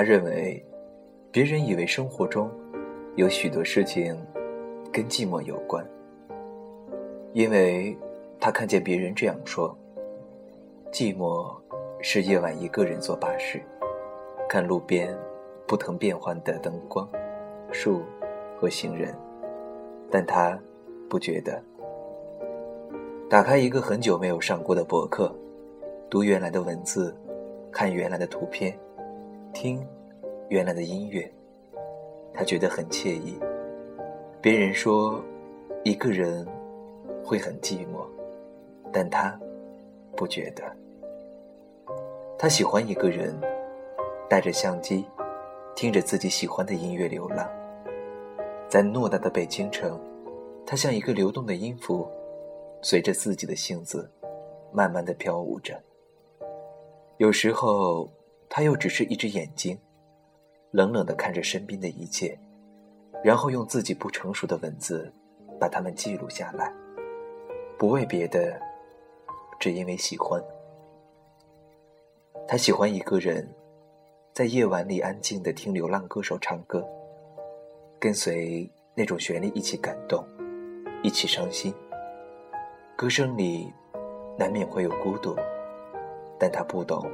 他认为，别人以为生活中有许多事情跟寂寞有关，因为他看见别人这样说：寂寞是夜晚一个人坐巴士，看路边不同变换的灯光、树和行人，但他不觉得。打开一个很久没有上过的博客，读原来的文字，看原来的图片，听原来的音乐，他觉得很惬意。别人说一个人会很寂寞，但他不觉得。他喜欢一个人，带着相机，听着自己喜欢的音乐流浪，在偌大的北京城，他像一个流动的音符。随着自己的性子，慢慢的飘舞着。有时候，他又只是一只眼睛，冷冷的看着身边的一切，然后用自己不成熟的文字，把它们记录下来。不为别的，只因为喜欢。他喜欢一个人，在夜晚里安静的听流浪歌手唱歌，跟随那种旋律一起感动，一起伤心。歌声里，难免会有孤独，但他不懂。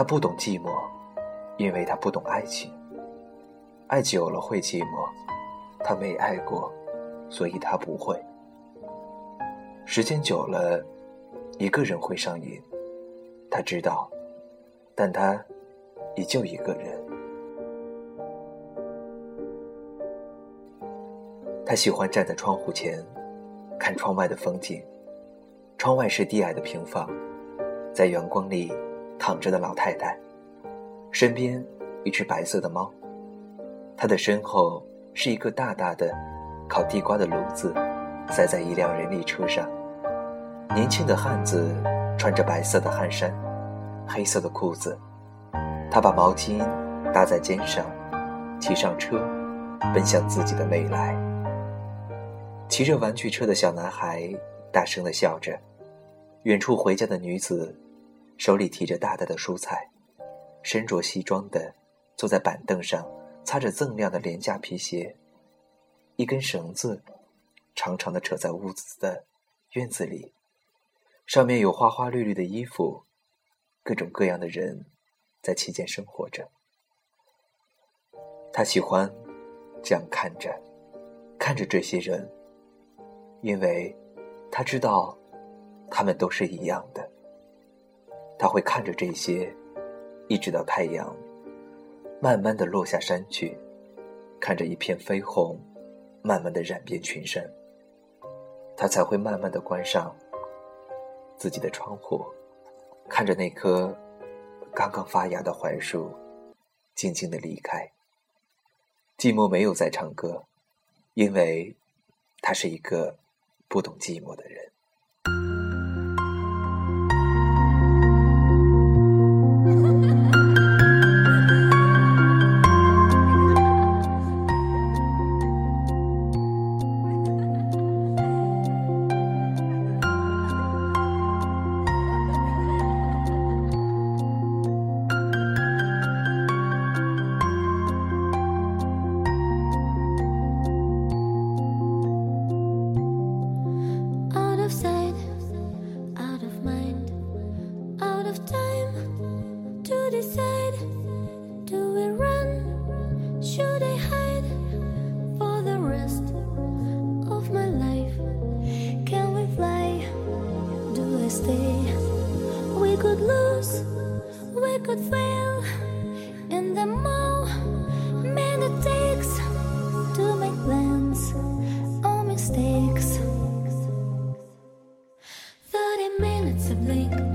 他不懂寂寞，因为他不懂爱情。爱久了会寂寞，他没爱过，所以他不会。时间久了，一个人会上瘾，他知道，但他也就一个人。他喜欢站在窗户前。看窗外的风景，窗外是低矮的平房，在阳光里躺着的老太太，身边一只白色的猫，她的身后是一个大大的烤地瓜的炉子，塞在一辆人力车上。年轻的汉子穿着白色的汗衫，黑色的裤子，他把毛巾搭在肩上，骑上车，奔向自己的未来。骑着玩具车的小男孩大声的笑着，远处回家的女子手里提着大大的蔬菜，身着西装的坐在板凳上，擦着锃亮的廉价皮鞋，一根绳子长长的扯在屋子的院子里，上面有花花绿绿的衣服，各种各样的人在其间生活着。他喜欢这样看着，看着这些人。因为，他知道，他们都是一样的。他会看着这些，一直到太阳慢慢的落下山去，看着一片绯红，慢慢的染遍群山。他才会慢慢的关上自己的窗户，看着那棵刚刚发芽的槐树，静静的离开。寂寞没有在唱歌，因为，他是一个。不懂寂寞的人。of time to decide do we run? Should I hide for the rest of my life? Can we fly? Do I stay? We could lose, we could fail in the moment it takes to make plans or mistakes. 30 minutes of blink.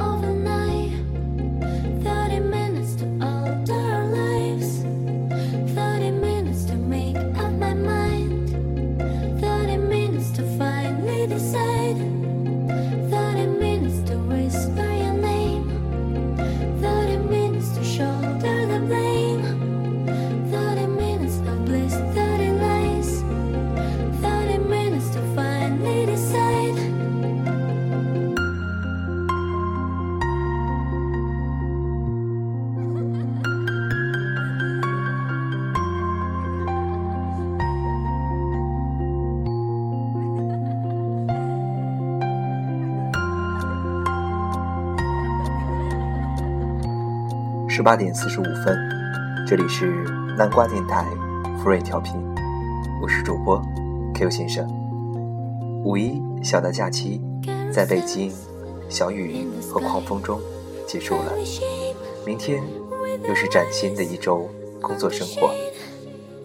十八点四十五分，这里是南瓜电台福瑞调频，我是主播 Q 先生。五一小的假期，在北京小雨和狂风中结束了，明天又是崭新的一周工作生活，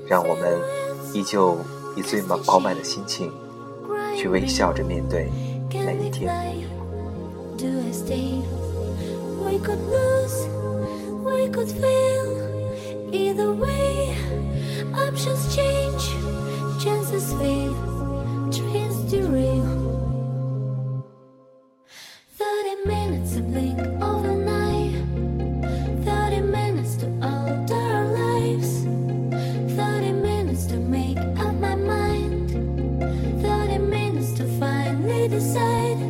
让我们依旧以最满饱满的心情去微笑着面对每一天。We could fail. Either way, options change, chances fail, trains derail. Thirty minutes to blink overnight, thirty minutes to alter our lives, thirty minutes to make up my mind, thirty minutes to finally decide.